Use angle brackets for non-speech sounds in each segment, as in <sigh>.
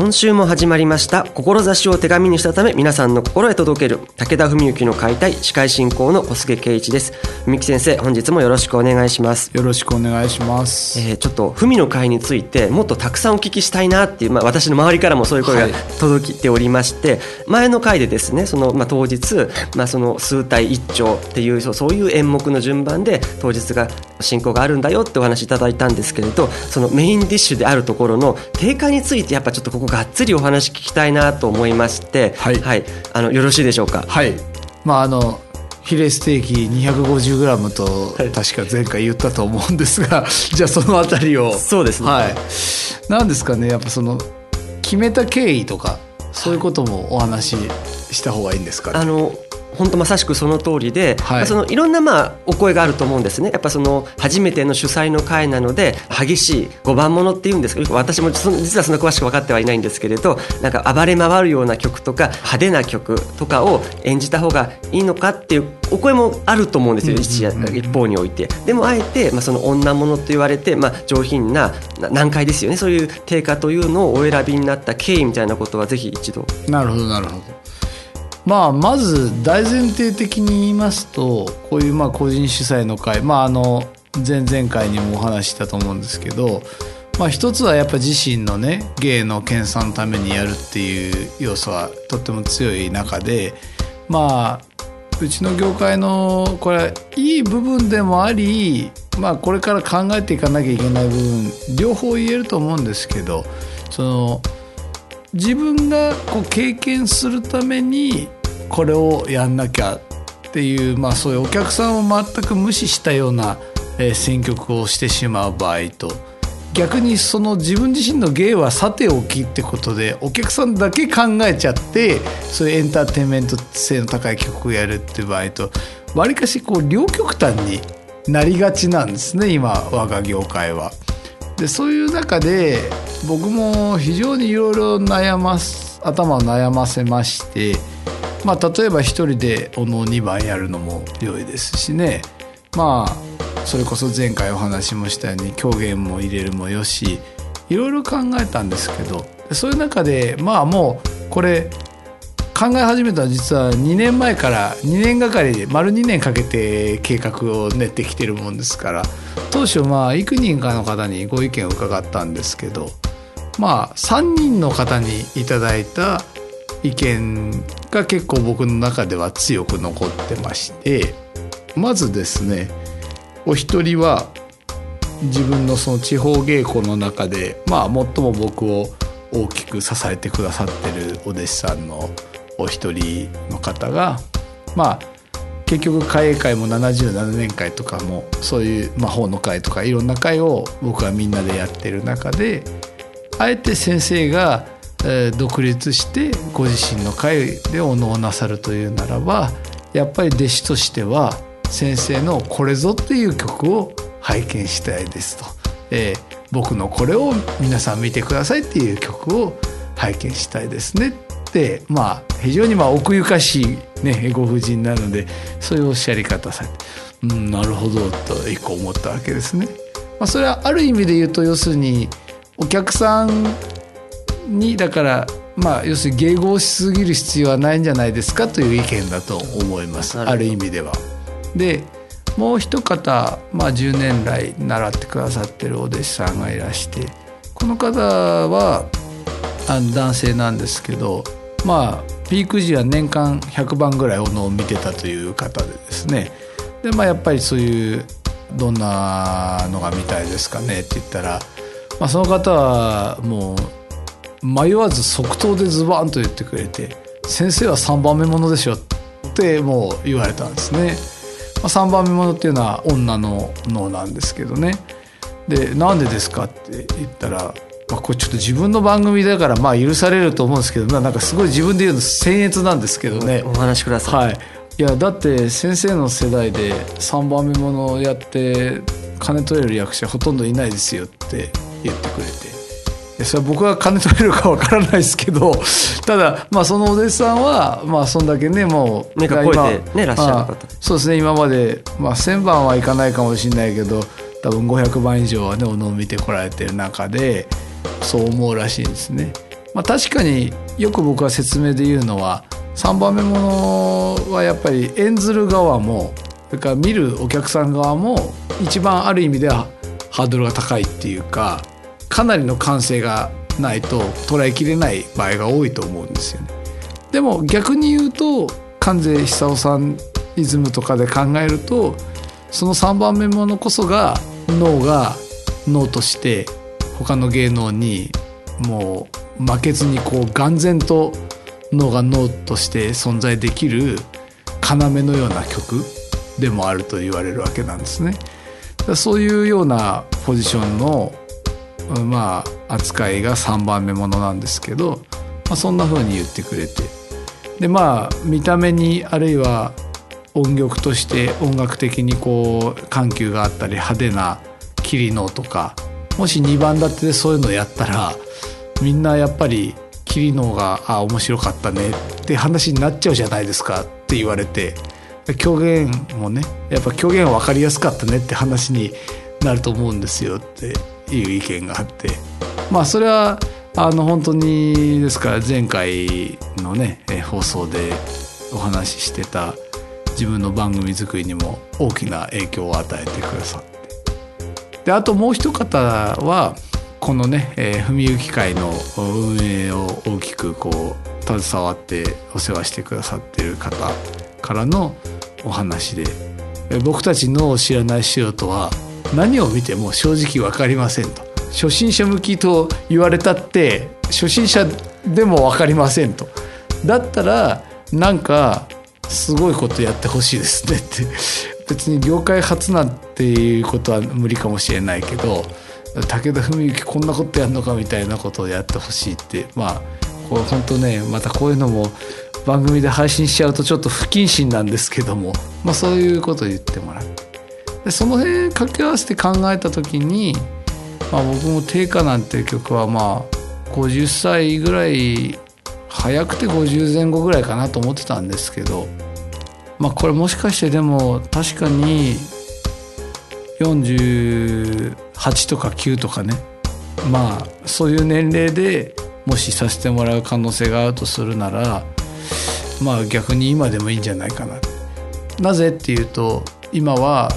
今週も始まりました。志を手紙にしたため皆さんの心へ届ける武田文幸の解体司会進行の小菅圭一です。文幸先生本日もよろしくお願いします。よろしくお願いします、えー、ちょっと文の会についてもっとたくさんお聞きしたいなっていう、まあ、私の周りからもそういう声が届いておりまして、はい、前の回でですねその、まあ、当日、まあ、その数体一丁っていうそういう演目の順番で当日が進行があるんだよってお話いただいたんですけれどそのメインディッシュであるところの定価についてやっぱちょっとここがっつりお話聞きたいなと思いまして、はい、はい、あのよろしいでしょうか？はい、まああのヒレステーキ 250g と確か前回言ったと思うんですが、<laughs> じゃあそのあたりを。そうですね、はい、なんですかねやっぱその決めた経緯とかそういうこともお話しした方がいいんですか、ね、あの本当まさしくその通りで、はいまあ、そのいろんなまあお声があると思うんですねやっぱその初めての主催の会なので激しい5番ものっていうんですけど私も実はそんな詳しく分かってはいないんですけれどなんか暴れ回るような曲とか派手な曲とかを演じた方がいいのかっていうお声もあると思うんですよ、一一方において。でもあえて、まあ、その女物と言われて、まあ、上品な難解ですよねそういう定価というのをお選びになった経緯みたいなことはぜひ一度。なるほどなるほど。まあ、まず大前提的に言いますとこういうまあ個人主催の会、まあ、あの前々回にもお話したと思うんですけど、まあ、一つはやっぱ自身のね芸の研鑽のためにやるっていう要素はとっても強い中でまあうちの業界のこれいい部分でもあり、まあ、これから考えていかなきゃいけない部分両方言えると思うんですけどその自分がこう経験するためにこれをやんなきゃっていう、まあ、そういうお客さんを全く無視したような、え、選曲をしてしまう場合と逆にその自分自身の芸はさておきってことでお客さんだけ考えちゃってそういうエンターテインメント性の高い曲をやるっていう場合とわりかしこう両極端になりがちなんですね今我が業界は。でそういう中で僕も非常にいろいろ悩ます頭を悩ませまして、まあ、例えば一人でおの2番やるのも良いですしね。まあそれこそ前回お話もしたように狂言も入れるもよしいろいろ考えたんですけどそういう中でまあもうこれ考え始めたのは実は2年前から2年がかりで丸2年かけて計画を練ってきてるもんですから当初まあ幾人かの方にご意見を伺ったんですけどまあ3人の方にいただいた意見が結構僕の中では強く残ってましてまずですねお一人は自分のその地方稽古の中でまあ最も僕を大きく支えてくださってるお弟子さんのお一人の方がまあ結局会英会も77年会とかもそういう魔法の会とかいろんな会を僕はみんなでやってる中であえて先生が、え、独立してご自身の会でお能をなさるというならばやっぱり弟子としては先生の「これぞ」っていう曲を拝見したいですと。えー、僕のこれを皆さん見てくださいっていう曲を拝見したいですねまあ非常にまあ奥ゆかしい、ね、ご婦人なのでそういうおっしゃり方されてうんなるほどと一個思ったわけですね。まあ、それはある意味で言うと要するにお客さんにだからまあ要するに迎合しすぎる必要はないんじゃないですかという意見だと思いますある意味では。でもう一方、まあ、10年来習ってくださってるお弟子さんがいらしてこの方はあの男性なんですけどまあピーク時は年間100番ぐらいお能を見てたという方でですねでまあやっぱりそういうどんなのが見たいですかねって言ったらまあ、その方はもう迷わず即答でズバンと言ってくれて「先生は3番目ものでしょ」ってもう言われたんですね。まあ、3番目ものっていうのは女の脳なんですけどね。で「なんでですか?」って言ったらまあ、これちょっと自分の番組だからまあ許されると思うんですけど、まあ、なんかすごい自分で言うの僭越なんですけどね。お話しください、はい、いやだって先生の世代で3番目ものやって金取れる役者ほとんどいないですよって言ってくれて。それは僕は金取れるかわからないですけど <laughs> ただまあそのお弟子さんはまあそんだけねもう目が超えてねらっしゃる方そうですね今まで、まあ、1,000番はいかないかもしれないけど多分500番以上はねお能を見てこられてる中でそう思うらしいんですね。まあ、確かによく僕は説明で言うのは3番目ものはやっぱり演ずる側もそれから見るお客さん側も一番ある意味ではハードルが高いっていうかかなりの感性がないと捉えきれない場合が多いと思うんですよね。でも逆に言うと関税久夫さんイズムとかで考えるとその3番目ものこそが脳が脳として他の芸能にもう負けずにこう眼前と脳が脳として存在できる要のような曲でもあると言われるわけなんですね。そういうようなポジションのまあ扱いが3番目ものなんですけど、まあ、そんな風に言ってくれてでまあ見た目にあるいは音曲として音楽的にこう緩急があったり派手な切りのとかもし2番立てでそういうのやったらみんなやっぱりキリノが「あ面白かったね」って話になっちゃうじゃないですかって言われて狂言もねやっぱ狂言は分かりやすかったねって話になると思うんですよっていう意見があってまあそれはあの本当にですから前回のね放送でお話ししてた自分の番組作りにも大きな影響を与えてくださってであともう一方はこのね、えー、文幸会の運営を大きくこう携わってお世話してくださってる方からのお話で僕たちの知らない素人は何を見ても正直分かりませんと。初心者向きと言われたって初心者でも分かりませんと。だったらなんかすごいことやってほしいですねって。別に業界初なんていうことは無理かもしれないけど武田文幸こんなことやるのかみたいなことをやってほしいってまあこれ本当ねまたこういうのも番組で配信しちゃうとちょっと不謹慎なんですけども、まあ、そういうことを言ってもらって。でその辺掛け合わせて考えた時に、まあ、僕も「定価」なんていう曲はまあ50歳ぐらい早くて50前後ぐらいかなと思ってたんですけどまあこれもしかしてでも確かに48とか9とかねまあそういう年齢でもしさせてもらう可能性があるとするならまあ逆に今でもいいんじゃないかな。なぜっていうと今は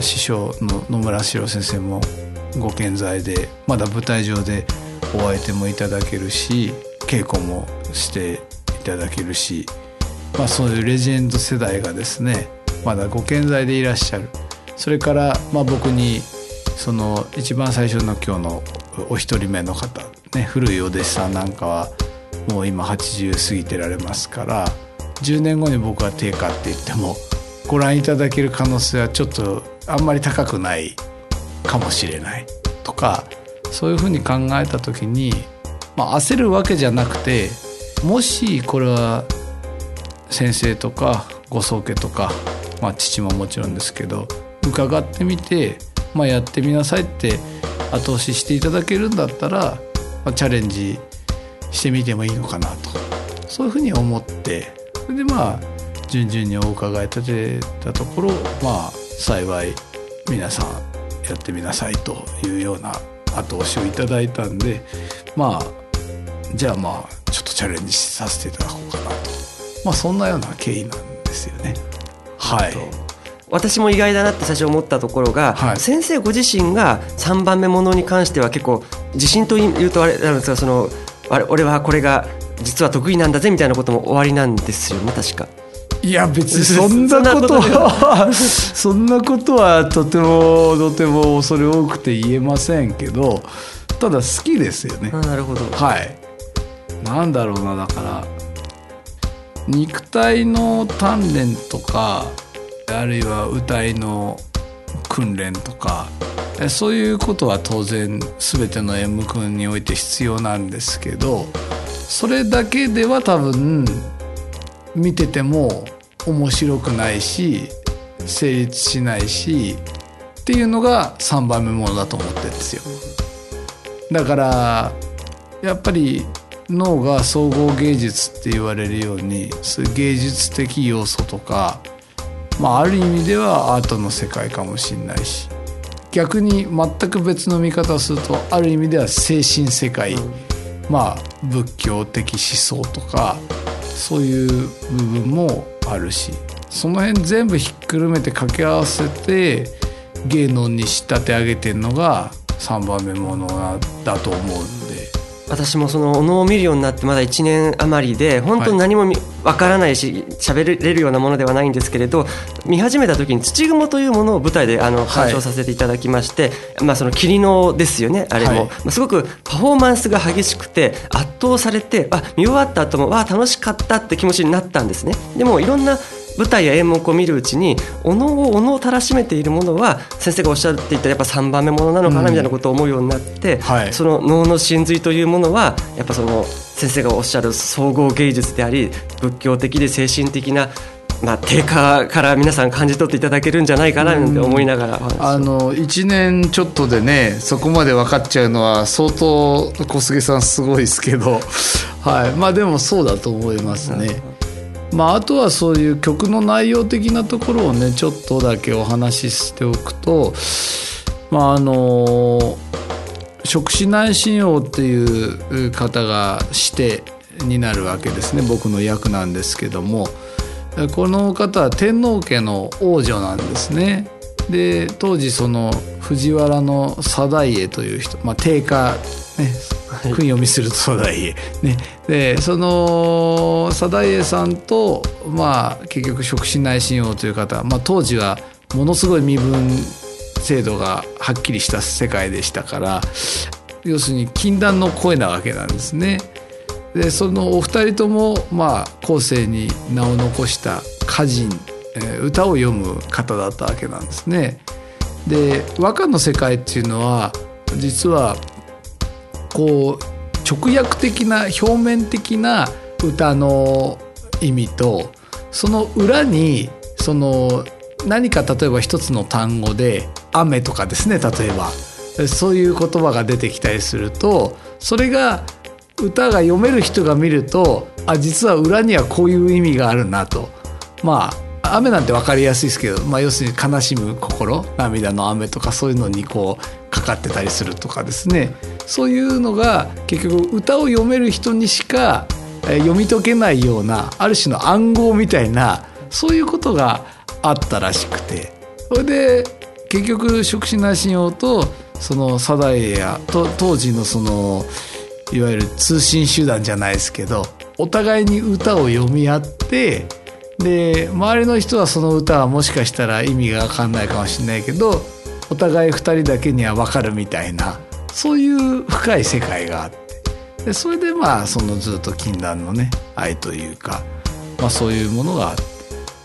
師匠の野村史郎先生もご健在でまだ舞台上でお相手もいただけるし稽古もしていただけるしまあ、そういうレジェンド世代がですねまだご健在でいらっしゃる。それからまあ僕にその一番最初の今日のお一人目の方、ね、古いお弟子さんなんかはもう今80過ぎてられますから10年後に僕は定価って言ってもご覧いただける可能性はちょっとあんまり高くないかもしれない。とかそういうふうに考えた時に、まあ、焦るわけじゃなくてもしこれは先生とかご宗家とか、まあ、父ももちろんですけど伺ってみて、まあ、やってみなさいって後押ししていただけるんだったら、まあ、チャレンジしてみてもいいのかなと。そういうふうに思ってそれでまあ順々にお伺い立てたところまあ幸い皆さんやってみなさいというような後押しをいただいたんでまあじゃあまあちょっとチャレンジさせていただこうかなと。まあ、そんなような経緯なんですよね。はい。私も意外だなって最初思ったところが、はい、先生ご自身が3番目ものに関しては結構自信というとあれなんですがそのあれ俺はこれが実は得意なんだぜみたいなことも終わりなんですよね確か。いや別にそんなことは <laughs> そんなことは。とてもとても恐れ多くて言えませんけどただ好きですよね。あなるほど。はい。なんだろうなだから肉体の鍛錬とかあるいは歌いの訓練とかそういうことは当然全ての演目において必要なんですけどそれだけでは多分見てても面白くないし成立しないしっていうのが3番目ものだと思ってるんですよ。だからやっぱり脳が総合芸術って言われるようにそういう芸術的要素とか、まあ、ある意味ではアートの世界かもしれないし逆に全く別の見方をするとある意味では精神世界、うん、まあ仏教的思想とかそういう部分もあるしその辺全部ひっくるめて掛け合わせて芸能に仕立て上げてるのが3番目ものだと思う。私もそのお能を見るようになってまだ1年余りで本当に何もわからないし喋れるようなものではないんですけれど見始めた時に土雲というものを舞台であの鑑賞させていただきまして、はい、まあその霧のですよねあれも、はい、まあ、すごくパフォーマンスが激しくて圧倒されてあ見終わった後もわあ楽しかったって気持ちになったんですね。でもいろんな舞台や演目を見るうちにお能をお能をたらしめているものは先生がおっしゃっていたやっぱ3番目ものなのかなみたいなことを思うようになって、うんはい、その能の真髄というものはやっぱその先生がおっしゃる総合芸術であり仏教的で精神的なまあ、低下から皆さん感じ取っていただけるんじゃないかなって思いながら、あの1年ちょっとでねそこまで分かっちゃうのは相当小菅さんすごいですけど、はい。まあ、でもそうだと思いますね。まあ、あとはそういう曲の内容的なところをねちょっとだけお話ししておくとまああの触手内親王っていう方がしてになるわけですね僕の役なんですけどもこの方は天皇家の王女なんですね。で当時その藤原の貞家という人、まあ、定家ね訓読みすると貞家、ね、でその貞家さんと、まあ、結局触手内親王という方、まあ、当時はものすごい身分制度がはっきりした世界でしたから要するに禁断の声なわけなんですね。でそのお二人とも、まあ、後世に名を残した歌人、えー、歌を読む方だったわけなんですね。で和歌の世界っていうのは実はこう直訳的な表面的な歌の意味とその裏にその何か例えば一つの単語で「雨」とかですね例えば。そういう言葉が出てきたりするとそれが歌が読める人が見るとあ実は裏にはこういう意味があるなと。まあ雨なんて分かりやすいですけど、まあ、要するに悲しむ心涙の雨とかそういうのにこうかかってたりするとかですね。そういうのが結局歌を読める人にしか読み解けないようなある種の暗号みたいなそういうことがあったらしくて。それで結局触手内親王とその貞家やと当時のそのいわゆる通信手段じゃないですけどお互いに歌を読み合ってで周りの人はその歌はもしかしたら意味が分かんないかもしれないけどお互い2人だけには分かるみたいなそういう深い世界があって。でそれでまあそのずっと禁断のね愛というか、まあ、そういうものがあっ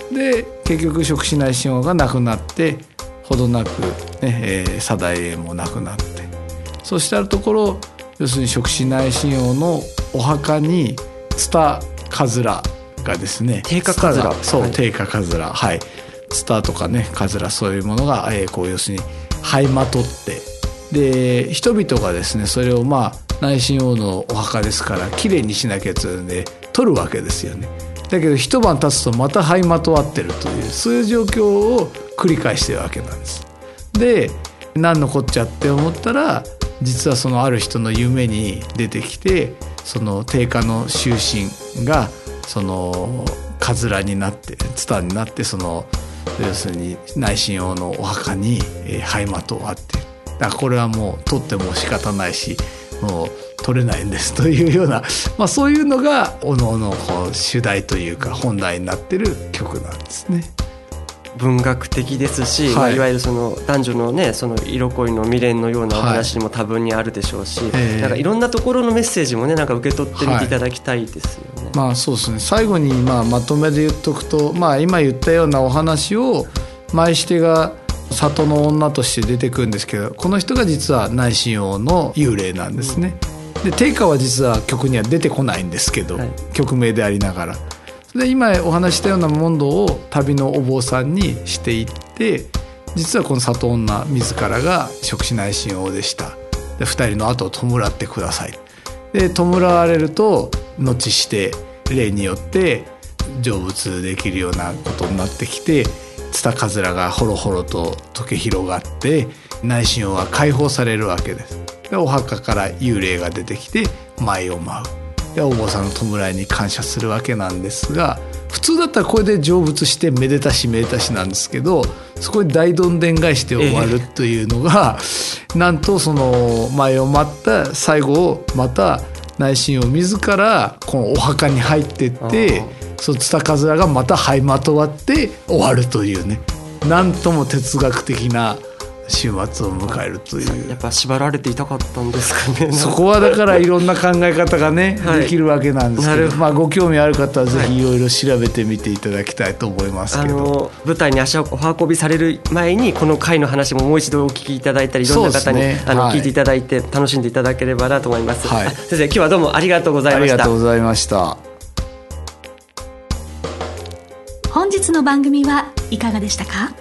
て。で結局触手内親王が亡くなってほどなくね、えー、貞家も亡くなって。そうしたところ要するに触手内親王のお墓にツタカズラがですね定価カズラ。そう、はい、定価カズラ。はい。ツタとかねカズラそういうものが、えー、こう要するに這いまとってで人々がですねそれをまあ内親王のお墓ですからきれいにしなきゃというんで取るわけですよね。だけど一晩経つとまた這いまとわってるというそういう状況を繰り返してるわけなんです。で何のこっちゃって思ったら実はそのある人の夢に出てきてその定家の終身がそのかずらになってツタになってその要するに内親王のお墓に灰まとあっているだからこれはもう取っても仕方ないしもう取れないんですというような、まあ、そういうのがおのおのこう主題というか本題になってる曲なんですね。文学的ですし、はい。いまあ、いわゆるその男女のねその色恋の未練のようなお話にも多分にあるでしょうし、ええ。なんかいろんなところのメッセージもねなんか受け取ってみてい。ただきたいですよね。まあそうですね。最後にまあまとめで言っとくと、まあ、今言ったようなお話を舞してが里の女として出てくるんですけどこの人が実は内親王の幽霊なんですね。で定家は実は曲には出てこないんですけど、はい曲名でありながら。で今お話ししたような問答を旅のお坊さんにしていって実はこの里女自らが食子内親王でしたで2人の後を弔ってくださいで弔われると後して霊によって成仏できるようなことになってきてツタカズラがほろほろと溶け広がって内心は解放されるわけです。でお墓から幽霊が出てきて舞を舞う。でお坊さんの弔いに感謝するわけなんですが普通だったらこれで成仏してめでたしめでたしなんですけどそこで大どんでん返して終わるというのが、なんとその前を待った最後をまた内心を自らこのお墓に入ってってそのツタカズラがまた這いまとわって終わるというね。なんとも哲学的な終末を迎えるという。やっぱ縛られていたかったんですかね。そこはだからいろんな考え方がね、<laughs> はい。できるわけなんですけど。まあご興味ある方はぜひい。ろいろ調べてみていただきたいと思いますあけど。の舞台に足をお運びされる前にこの回の話ももう一度お聞きいただいたりいろんな方に、ねあの、はい聞いていただいて楽しんでいただければなと思います、はい。あ先生今日はどうもありがとうございありました。がとうございました。本日の番組はいかがでしたか？